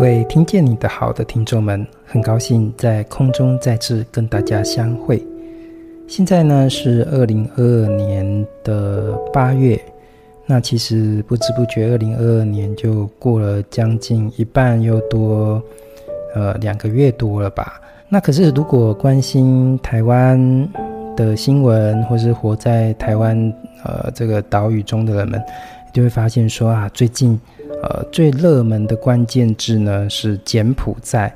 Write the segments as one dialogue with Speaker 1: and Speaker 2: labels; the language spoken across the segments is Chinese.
Speaker 1: 各位听见你的好的听众们，很高兴在空中再次跟大家相会。现在呢是二零二二年的八月，那其实不知不觉二零二二年就过了将近一半又多，呃两个月多了吧。那可是如果关心台湾的新闻，或是活在台湾呃这个岛屿中的人们，就会发现说啊，最近。呃，最热门的关键字呢是柬埔寨，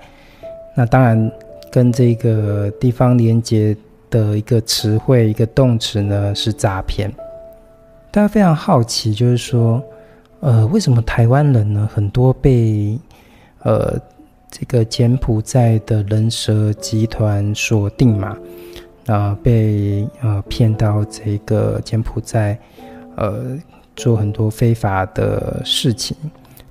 Speaker 1: 那当然跟这个地方连接的一个词汇、一个动词呢是诈骗。大家非常好奇，就是说，呃，为什么台湾人呢很多被呃这个柬埔寨的人蛇集团锁定嘛？啊、被呃骗到这个柬埔寨，呃。做很多非法的事情，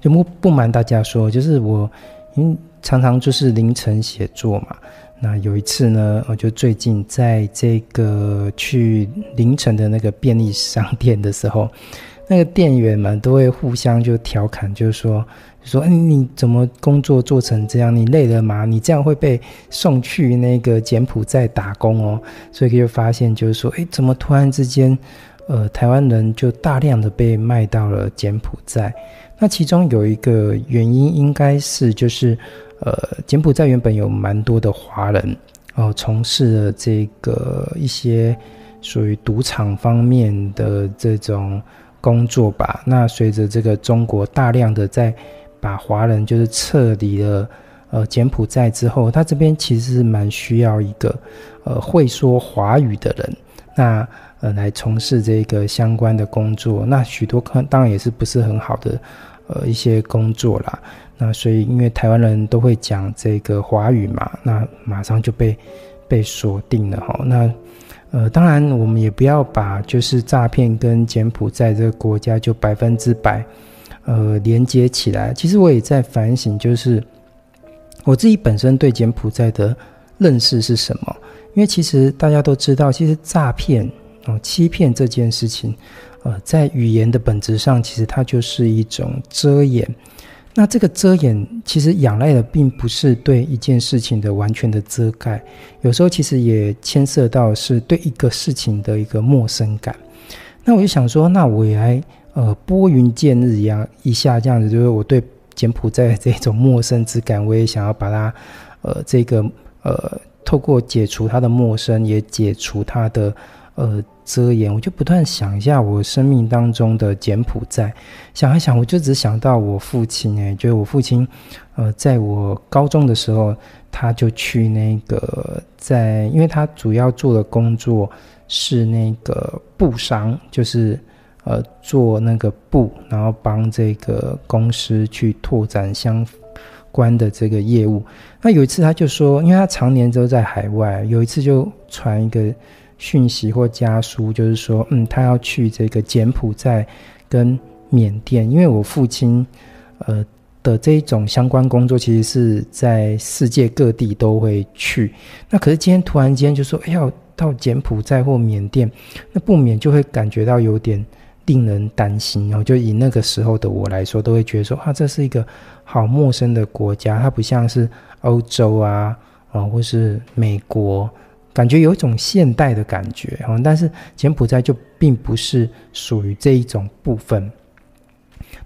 Speaker 1: 就不不瞒大家说，就是我因为常常就是凌晨写作嘛。那有一次呢，我就最近在这个去凌晨的那个便利商店的时候，那个店员们都会互相就调侃，就是说，说，哎，你怎么工作做成这样？你累了吗？你这样会被送去那个柬埔寨打工哦。所以就发现，就是说，哎，怎么突然之间？呃，台湾人就大量的被卖到了柬埔寨。那其中有一个原因，应该是就是，呃，柬埔寨原本有蛮多的华人哦，从事了这个一些属于赌场方面的这种工作吧。那随着这个中国大量的在把华人就是撤离了呃柬埔寨之后，他这边其实是蛮需要一个呃会说华语的人。那呃，来从事这个相关的工作，那许多可当然也是不是很好的，呃，一些工作啦。那所以，因为台湾人都会讲这个华语嘛，那马上就被被锁定了哈。那呃，当然我们也不要把就是诈骗跟柬埔寨这个国家就百分之百呃连接起来。其实我也在反省，就是我自己本身对柬埔寨的认识是什么？因为其实大家都知道，其实诈骗。哦，欺骗这件事情，呃，在语言的本质上，其实它就是一种遮掩。那这个遮掩，其实仰赖的并不是对一件事情的完全的遮盖，有时候其实也牵涉到是对一个事情的一个陌生感。那我就想说，那我也来呃拨云见日一样一下这样子，就是我对柬埔寨这种陌生之感，我也想要把它呃这个呃透过解除他的陌生，也解除他的。呃，遮掩，我就不断想一下我生命当中的柬埔寨，想一想，我就只想到我父亲，哎，就是我父亲，呃，在我高中的时候，他就去那个在，因为他主要做的工作是那个布商，就是呃做那个布，然后帮这个公司去拓展相关的这个业务。那有一次他就说，因为他常年都在海外，有一次就传一个。讯息或家书，就是说，嗯，他要去这个柬埔寨跟缅甸，因为我父亲，呃的这一种相关工作，其实是在世界各地都会去。那可是今天突然间就说，哎，要到柬埔寨或缅甸，那不免就会感觉到有点令人担心。然后就以那个时候的我来说，都会觉得说，啊，这是一个好陌生的国家，它不像是欧洲啊，啊，或是美国。感觉有一种现代的感觉，但是柬埔寨就并不是属于这一种部分。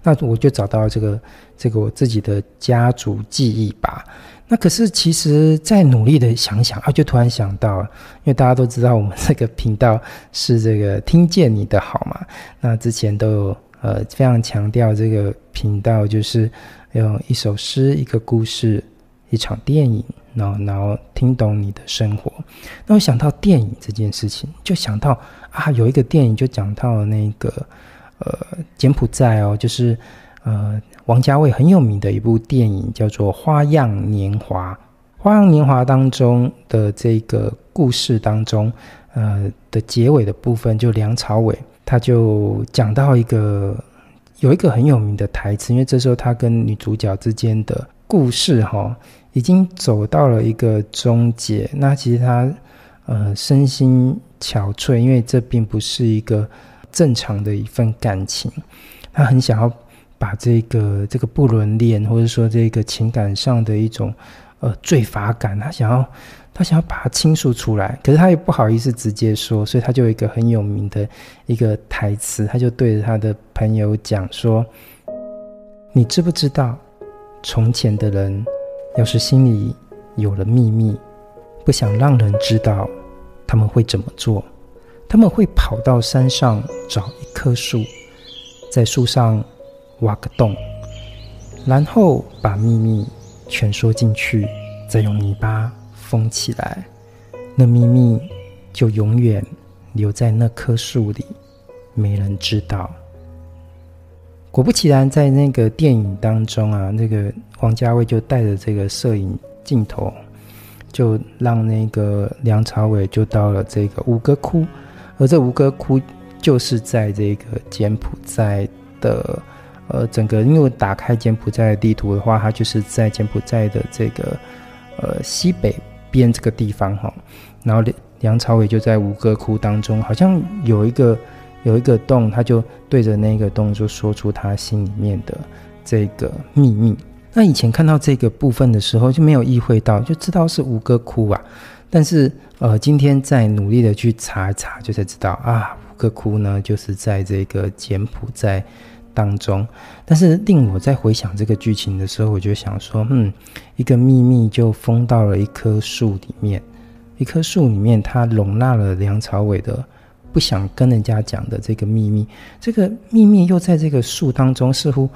Speaker 1: 那我就找到这个这个我自己的家族记忆吧。那可是其实再努力的想想啊，就突然想到，因为大家都知道我们这个频道是这个听见你的好嘛。那之前都有呃非常强调这个频道就是用一首诗、一个故事、一场电影。然后，然后听懂你的生活。那我想到电影这件事情，就想到啊，有一个电影就讲到那个呃柬埔寨哦，就是呃王家卫很有名的一部电影，叫做《花样年华》。《花样年华》当中的这个故事当中，呃的结尾的部分，就梁朝伟他就讲到一个有一个很有名的台词，因为这时候他跟女主角之间的故事哈、已经走到了一个终结，那其实他呃身心憔悴，因为这并不是一个正常的一份感情，他很想要把这个这个不伦恋，或者说这个情感上的一种呃罪罚感，他想要他想要把它倾诉出来，可是他也不好意思直接说，所以他就有一个很有名的一个台词，他就对着他的朋友讲说：“你知不知道，从前的人要是心里有了秘密，不想让人知道，他们会怎么做？他们会跑到山上找一棵树，在树上。”挖个洞，然后把秘密全说进去，再用泥巴封起来，那秘密就永远留在那棵树里，没人知道。果不其然，在那个电影当中啊，那个王家卫就带着这个摄影镜头，就让那个梁朝伟就到了这个吴哥窟，而这吴哥窟就是在这个柬埔寨的。呃，整个因为我打开柬埔寨地图的话，它就是在柬埔寨的这个呃西北边这个地方哈。然后梁梁朝伟就在吴哥窟当中，好像有一个有一个洞，他就对着那个洞就说出他心里面的这个秘密。那以前看到这个部分的时候就没有意会到，就知道是吴哥窟啊。但是呃，今天在努力的去查一查，就才知道啊，吴哥窟呢就是在这个柬埔寨。当中，但是令我在回想这个剧情的时候，我就想说，嗯，一个秘密就封到了一棵树里面，一棵树里面，它容纳了梁朝伟的不想跟人家讲的这个秘密，这个秘密又在这个树当中似乎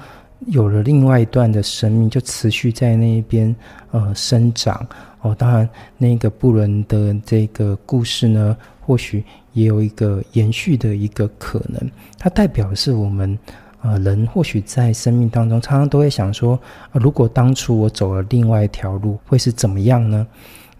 Speaker 1: 有了另外一段的生命，就持续在那边呃生长。哦，当然，那个布伦的这个故事呢，或许也有一个延续的一个可能，它代表的是我们。呃，人或许在生命当中，常常都会想说，如果当初我走了另外一条路，会是怎么样呢？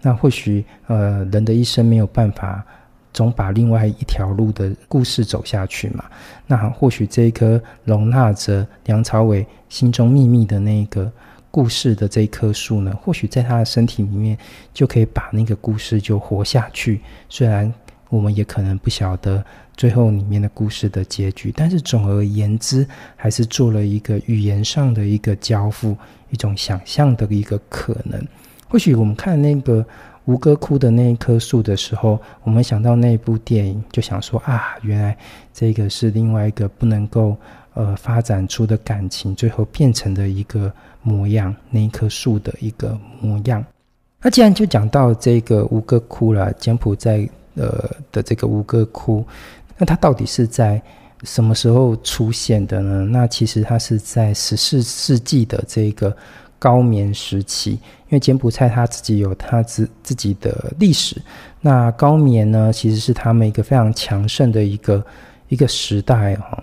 Speaker 1: 那或许，呃，人的一生没有办法总把另外一条路的故事走下去嘛。那或许这一棵容纳着梁朝伟心中秘密的那个故事的这一棵树呢，或许在他的身体里面就可以把那个故事就活下去。虽然我们也可能不晓得。最后里面的故事的结局，但是总而言之，还是做了一个语言上的一个交付，一种想象的一个可能。或许我们看那个吴哥窟的那一棵树的时候，我们想到那部电影，就想说啊，原来这个是另外一个不能够呃发展出的感情，最后变成的一个模样，那一棵树的一个模样。那既然就讲到这个吴哥窟了，柬埔寨呃的这个吴哥窟。那它到底是在什么时候出现的呢？那其实它是在十四世纪的这个高棉时期，因为柬埔寨它自己有它自自己的历史。那高棉呢，其实是他们一个非常强盛的一个一个时代哈。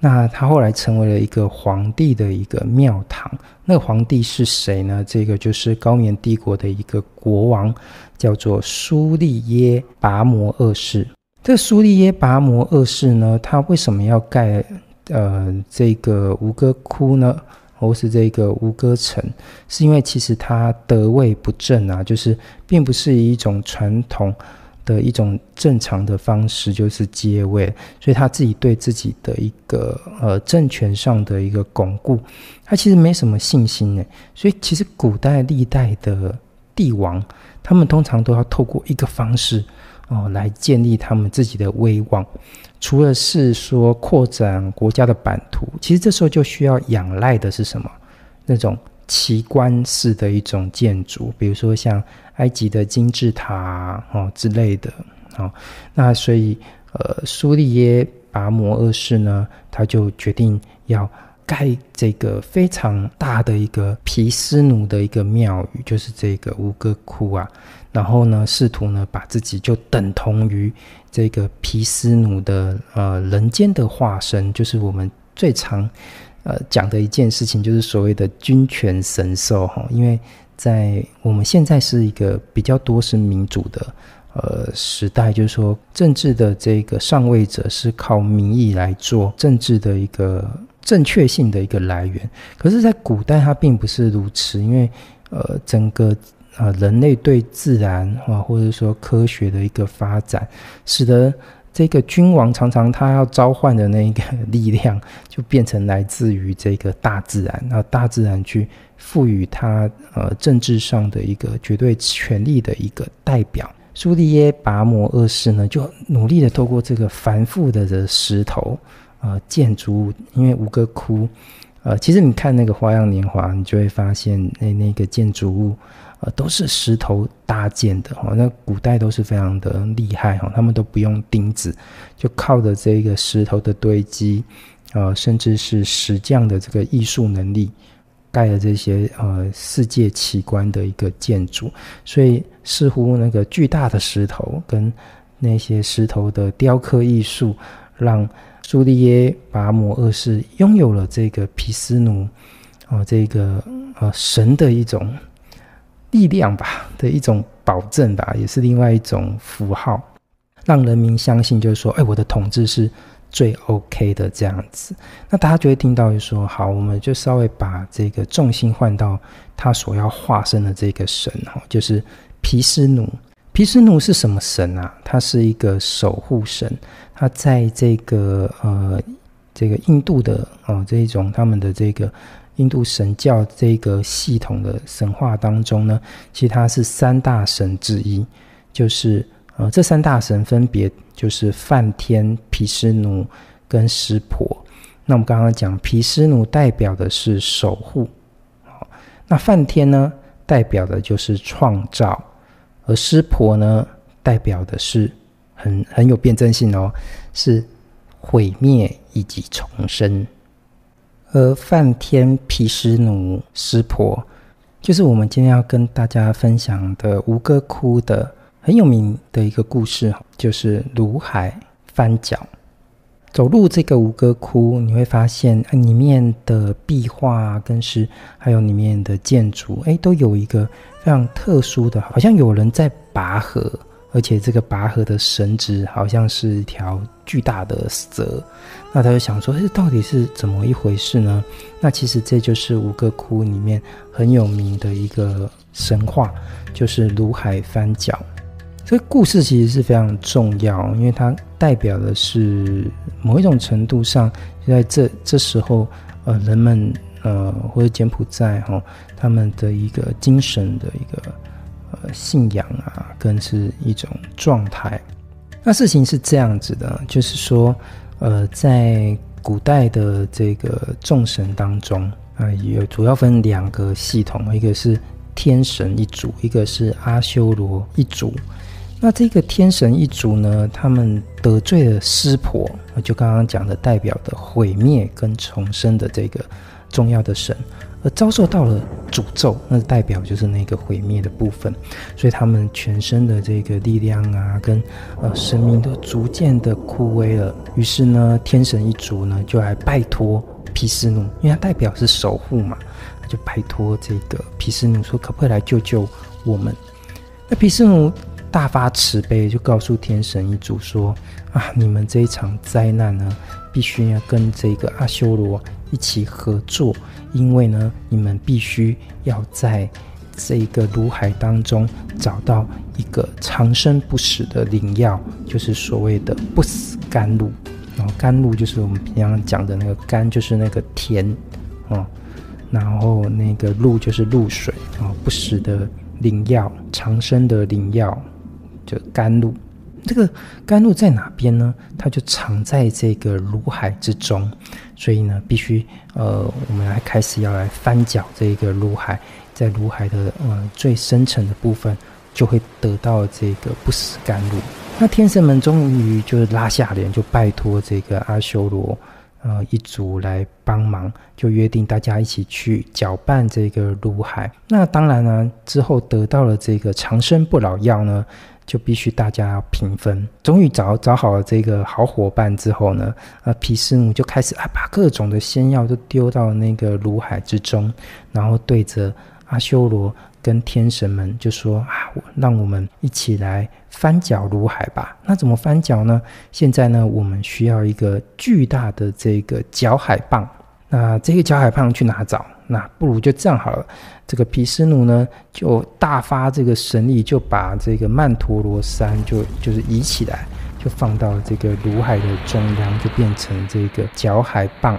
Speaker 1: 那它后来成为了一个皇帝的一个庙堂。那皇帝是谁呢？这个就是高棉帝国的一个国王，叫做苏利耶拔摩二世。这个苏利耶拔摩二世呢，他为什么要盖呃这个吴哥窟呢，或是这个吴哥城？是因为其实他得位不正啊，就是并不是一种传统的一种正常的方式，就是接位，所以他自己对自己的一个呃政权上的一个巩固，他其实没什么信心呢。所以其实古代历代的帝王，他们通常都要透过一个方式。哦，来建立他们自己的威望，除了是说扩展国家的版图，其实这时候就需要仰赖的是什么？那种奇观式的一种建筑，比如说像埃及的金字塔哦之类的。哦，那所以呃，苏利耶拔摩二世呢，他就决定要盖这个非常大的一个毗湿奴的一个庙宇，就是这个吴哥窟啊。然后呢，试图呢把自己就等同于这个毗湿奴的呃人间的化身，就是我们最常呃讲的一件事情，就是所谓的君权神授哈。因为在我们现在是一个比较多是民主的呃时代，就是说政治的这个上位者是靠民意来做政治的一个正确性的一个来源。可是，在古代它并不是如此，因为呃整个。啊，人类对自然啊，或者说科学的一个发展，使得这个君王常常他要召唤的那个力量，就变成来自于这个大自然，然后大自然去赋予他呃政治上的一个绝对权力的一个代表。苏利耶拔摩二世呢，就努力的透过这个繁复的的石头呃建筑物，因为吴哥窟呃，其实你看那个《花样年华》，你就会发现那那个建筑物。呃，都是石头搭建的哈，那古代都是非常的厉害哈，他们都不用钉子，就靠着这个石头的堆积，呃，甚至是石匠的这个艺术能力，盖了这些呃世界奇观的一个建筑，所以似乎那个巨大的石头跟那些石头的雕刻艺术，让朱利耶拔摩二世拥有了这个毗湿奴，哦、这个呃神的一种。力量吧的一种保证吧，也是另外一种符号，让人民相信，就是说，哎，我的统治是最 OK 的这样子。那大家就会听到，就说，好，我们就稍微把这个重心换到他所要化身的这个神哈，就是毗湿奴。毗湿奴是什么神啊？他是一个守护神，他在这个呃这个印度的哦这一种他们的这个。印度神教这个系统的神话当中呢，其实他是三大神之一，就是呃，这三大神分别就是梵天、毗湿奴跟湿婆。那我们刚刚讲毗湿奴代表的是守护，那梵天呢代表的就是创造，而湿婆呢代表的是很很有辩证性哦，是毁灭以及重生。而梵天、毗湿奴、湿婆，就是我们今天要跟大家分享的吴哥窟的很有名的一个故事，就是鲁海翻角。走入这个吴哥窟，你会发现，里面的壁画跟是还有里面的建筑，哎，都有一个非常特殊的，好像有人在拔河。而且这个拔河的绳子好像是一条巨大的蛇，那他就想说，这到底是怎么一回事呢？那其实这就是五个窟里面很有名的一个神话，就是鲁海翻角。这个故事其实是非常重要，因为它代表的是某一种程度上，在这这时候，呃，人们呃或者柬埔寨哈、他们的一个精神的一个。呃，信仰啊，更是一种状态。那事情是这样子的，就是说，呃，在古代的这个众神当中啊，呃，有主要分两个系统，一个是天神一族，一个是阿修罗一族。那这个天神一族呢，他们得罪了湿婆，就刚刚讲的代表的毁灭跟重生的这个重要的神。而遭受到了诅咒，那代表就是那个毁灭的部分，所以他们全身的这个力量啊，跟呃生命都逐渐的枯萎了。于是呢，天神一族呢就来拜托皮斯奴，因为他代表是守护嘛，他就拜托这个皮斯奴说，可不可以来救救我们？那皮斯奴大发慈悲，就告诉天神一族说啊，你们这一场灾难呢，必须要跟这个阿修罗一起合作。因为呢，你们必须要在这个鲁海当中找到一个长生不死的灵药，就是所谓的不死甘露。然后甘露就是我们平常讲的那个甘，就是那个甜哦。然后那个露就是露水啊，不死的灵药，长生的灵药，就甘露。这个甘露在哪边呢？它就藏在这个鲁海之中，所以呢，必须呃，我们来开始要来翻搅这个鲁海，在鲁海的呃最深层的部分，就会得到这个不死甘露。那天神们终于就是拉下脸，就拜托这个阿修罗呃一族来帮忙，就约定大家一起去搅拌这个鲁海。那当然呢，之后得到了这个长生不老药呢。就必须大家要平分。终于找找好了这个好伙伴之后呢，呃，毗湿奴就开始啊，把各种的仙药都丢到那个炉海之中，然后对着阿修罗跟天神们就说啊，让我们一起来翻搅炉海吧。那怎么翻搅呢？现在呢，我们需要一个巨大的这个搅海棒。那这个搅海棒去哪找？那不如就这样好了。这个毗湿奴呢，就大发这个神力，就把这个曼陀罗山就就是移起来，就放到这个鲁海的中央，就变成这个绞海棒。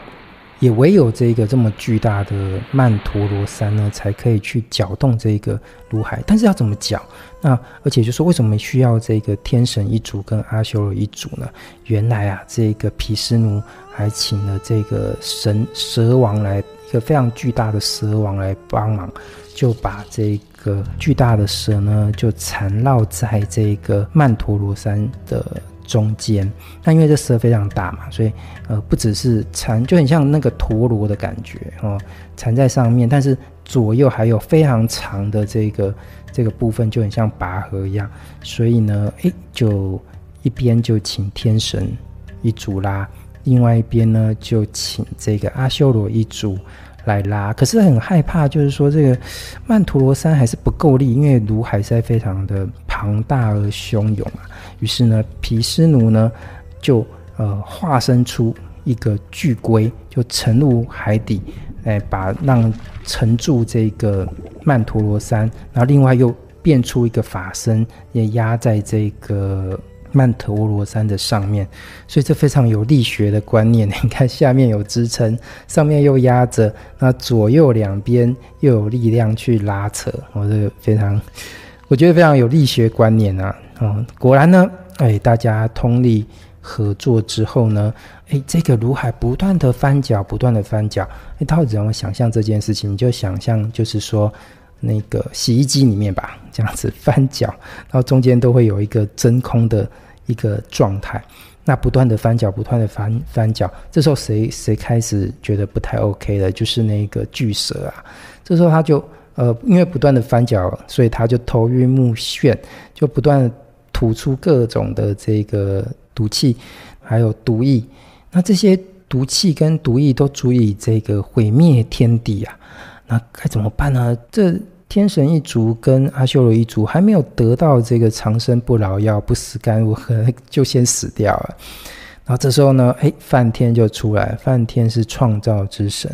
Speaker 1: 也唯有这个这么巨大的曼陀罗山呢，才可以去搅动这个鲁海。但是要怎么搅？那而且就说为什么需要这个天神一族跟阿修罗一族呢？原来啊，这个毗湿奴还请了这个神蛇王来，一个非常巨大的蛇王来帮忙，就把这个巨大的蛇呢，就缠绕在这个曼陀罗山的。中间，那因为这蛇非常大嘛，所以呃，不只是缠，就很像那个陀螺的感觉哦，缠在上面，但是左右还有非常长的这个这个部分，就很像拔河一样。所以呢，诶，就一边就请天神一组拉，另外一边呢就请这个阿修罗一族来拉。可是很害怕，就是说这个曼陀罗山还是不够力，因为鲁海塞非常的庞大而汹涌嘛。于是呢，毗湿奴呢就呃化身出一个巨龟，就沉入海底，哎，把让沉住这个曼陀罗山，然后另外又变出一个法身，也压在这个曼陀罗山的上面，所以这非常有力学的观念。你看下面有支撑，上面又压着，那左右两边又有力量去拉扯，我这个非常，我觉得非常有力学观念啊。嗯，果然呢，哎，大家通力合作之后呢，哎，这个如海不断的翻搅，不断的翻搅。哎，到底怎么想象这件事情？你就想象，就是说，那个洗衣机里面吧，这样子翻搅，然后中间都会有一个真空的一个状态。那不断的翻搅，不断的翻翻搅，这时候谁谁开始觉得不太 OK 了？就是那个巨蛇啊，这时候他就呃，因为不断的翻搅，所以他就头晕目眩，就不断。吐出各种的这个毒气，还有毒液，那这些毒气跟毒液都足以这个毁灭天地啊！那该怎么办呢？这天神一族跟阿修罗一族还没有得到这个长生不老药、不死甘露，可 能就先死掉了。然后这时候呢，哎，梵天就出来，梵天是创造之神，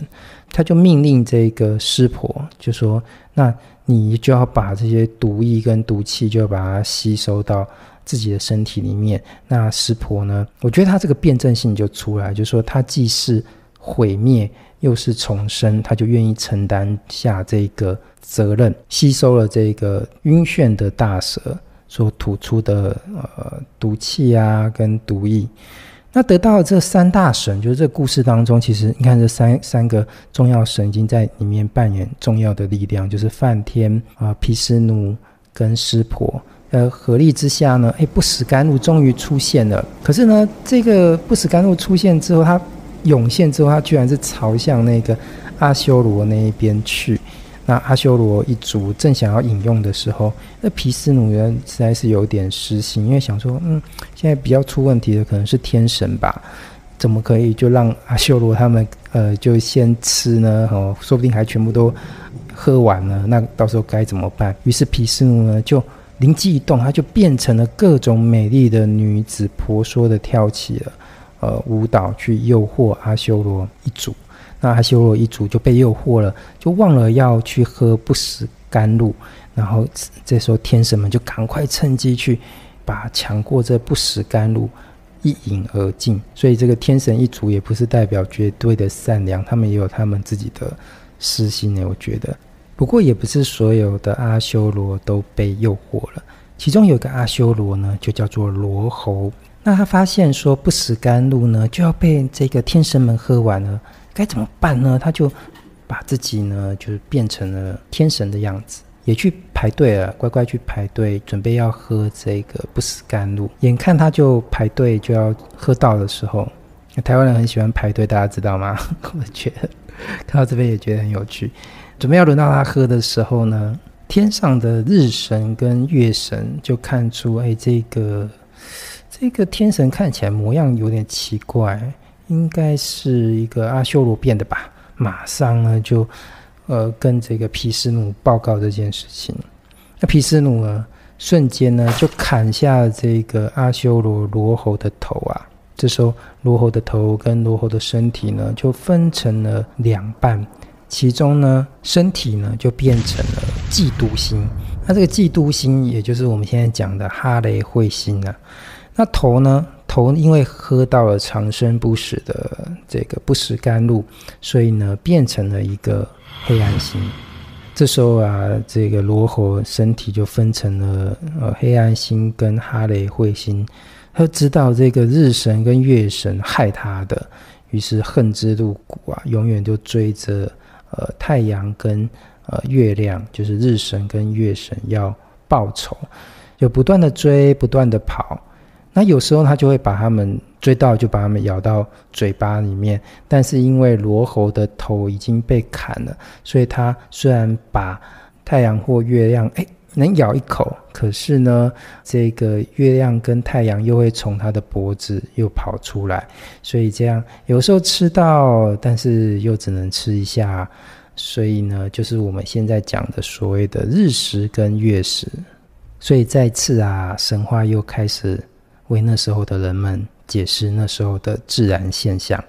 Speaker 1: 他就命令这个湿婆，就说那。你就要把这些毒液跟毒气，就要把它吸收到自己的身体里面。那湿婆呢？我觉得他这个辩证性就出来，就说他既是毁灭，又是重生，他就愿意承担下这个责任，吸收了这个晕眩的大蛇所吐出的呃毒气啊，跟毒液。那得到这三大神，就是这故事当中，其实你看这三三个重要神已经在里面扮演重要的力量，就是梵天啊、毗湿奴跟湿婆，呃，合力之下呢，哎，不死甘露终于出现了。可是呢，这个不死甘露出现之后，它涌现之后，它居然是朝向那个阿修罗那一边去。那阿修罗一族正想要饮用的时候，那毗湿奴人实在是有点失心，因为想说，嗯，现在比较出问题的可能是天神吧，怎么可以就让阿修罗他们呃就先吃呢？哦，说不定还全部都喝完了，那到时候该怎么办？于是毗湿奴呢就灵机一动，他就变成了各种美丽的女子，婆娑的跳起了呃舞蹈，去诱惑阿修罗一族。那阿修罗一族就被诱惑了，就忘了要去喝不死甘露，然后这时候天神们就赶快趁机去把抢过这不死甘露一饮而尽。所以这个天神一族也不是代表绝对的善良，他们也有他们自己的私心呢。我觉得，不过也不是所有的阿修罗都被诱惑了，其中有个阿修罗呢，就叫做罗侯。那他发现说不死甘露呢就要被这个天神们喝完了。该怎么办呢？他就把自己呢，就是变成了天神的样子，也去排队了，乖乖去排队，准备要喝这个不死甘露。眼看他就排队就要喝到的时候，台湾人很喜欢排队，大家知道吗？我觉得看到这边也觉得很有趣。准备要轮到他喝的时候呢，天上的日神跟月神就看出，哎，这个这个天神看起来模样有点奇怪。应该是一个阿修罗变的吧，马上呢就，呃，跟这个毗湿奴报告这件事情。那毗湿奴呢，瞬间呢就砍下这个阿修罗罗喉的头啊。这时候罗喉的头跟罗喉的身体呢就分成了两半，其中呢身体呢就变成了嫉妒心。那这个嫉妒心，也就是我们现在讲的哈雷彗星啊。那头呢？头因为喝到了长生不死的这个不死甘露，所以呢变成了一个黑暗星。这时候啊，这个罗喉身体就分成了呃黑暗星跟哈雷彗星。他知道这个日神跟月神害他的，于是恨之入骨啊，永远就追着呃太阳跟呃月亮，就是日神跟月神要报仇，就不断的追，不断的跑。那有时候他就会把他们追到，就把他们咬到嘴巴里面。但是因为罗喉的头已经被砍了，所以他虽然把太阳或月亮哎能咬一口，可是呢，这个月亮跟太阳又会从他的脖子又跑出来，所以这样有时候吃到，但是又只能吃一下。所以呢，就是我们现在讲的所谓的日食跟月食。所以再次啊，神话又开始。为那时候的人们解释那时候的自然现象。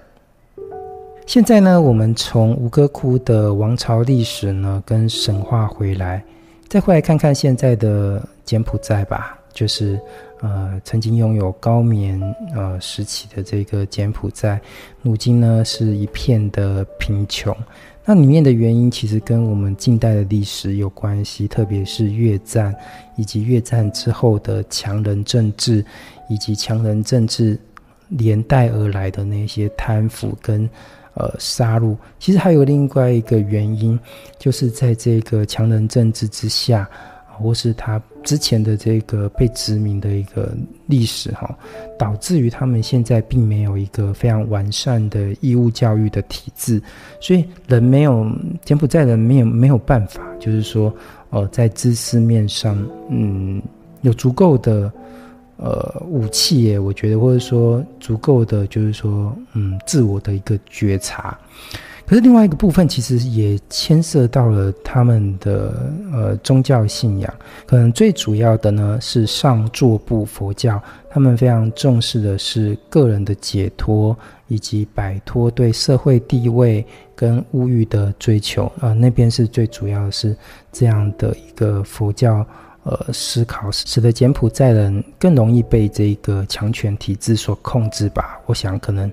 Speaker 1: 现在呢，我们从吴哥窟的王朝历史呢跟神话回来，再回来看看现在的柬埔寨吧。就是呃，曾经拥有高棉呃时期的这个柬埔寨，如今呢是一片的贫穷。那里面的原因其实跟我们近代的历史有关系，特别是越战以及越战之后的强人政治，以及强人政治连带而来的那些贪腐跟呃杀戮。其实还有另外一个原因，就是在这个强人政治之下。或是他之前的这个被殖民的一个历史哈，导致于他们现在并没有一个非常完善的义务教育的体制，所以人没有柬埔寨人没有没有办法，就是说，呃，在知识面上，嗯，有足够的呃武器耶，我觉得，或者说足够的，就是说，嗯，自我的一个觉察。可是另外一个部分，其实也牵涉到了他们的呃宗教信仰。可能最主要的呢是上座部佛教，他们非常重视的是个人的解脱，以及摆脱对社会地位跟物欲的追求。啊、呃，那边是最主要的是这样的一个佛教呃思考，使得柬埔寨人更容易被这个强权体制所控制吧。我想可能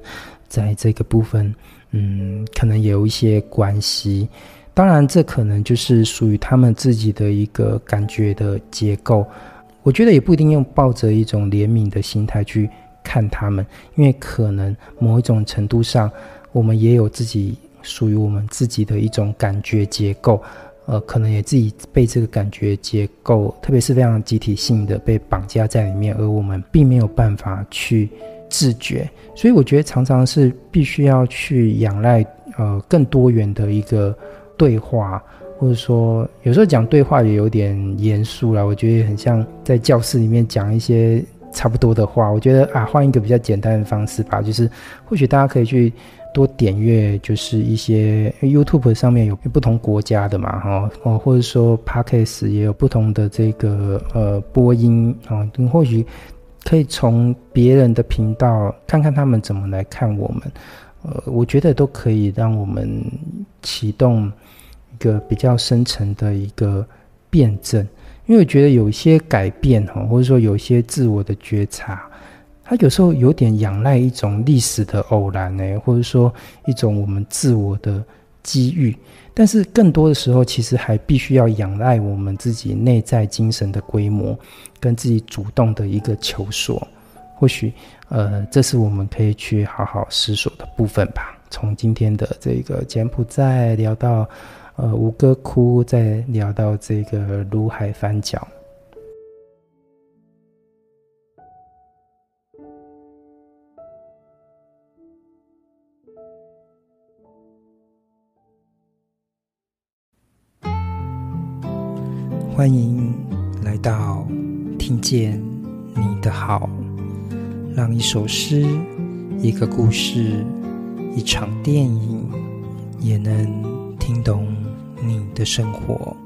Speaker 1: 在这个部分。嗯，可能也有一些关系。当然，这可能就是属于他们自己的一个感觉的结构。我觉得也不一定用抱着一种怜悯的心态去看他们，因为可能某一种程度上，我们也有自己属于我们自己的一种感觉结构。呃，可能也自己被这个感觉结构，特别是非常集体性的被绑架在里面，而我们并没有办法去。自觉，所以我觉得常常是必须要去仰赖呃更多元的一个对话，或者说有时候讲对话也有点严肃了。我觉得很像在教室里面讲一些差不多的话。我觉得啊，换一个比较简单的方式吧，就是或许大家可以去多点阅，就是一些 YouTube 上面有不同国家的嘛，哈哦，或者说 Podcast 也有不同的这个呃播音啊，你或许。可以从别人的频道看看他们怎么来看我们，呃，我觉得都可以让我们启动一个比较深层的一个辩证，因为我觉得有一些改变哈，或者说有一些自我的觉察，它有时候有点仰赖一种历史的偶然呢，或者说一种我们自我的机遇。但是更多的时候，其实还必须要仰赖我们自己内在精神的规模，跟自己主动的一个求索。或许，呃，这是我们可以去好好思索的部分吧。从今天的这个柬埔寨聊到，呃，吴哥窟，再聊到这个如海翻角。欢迎来到听见你的好，让一首诗、一个故事、一场电影，也能听懂的生活。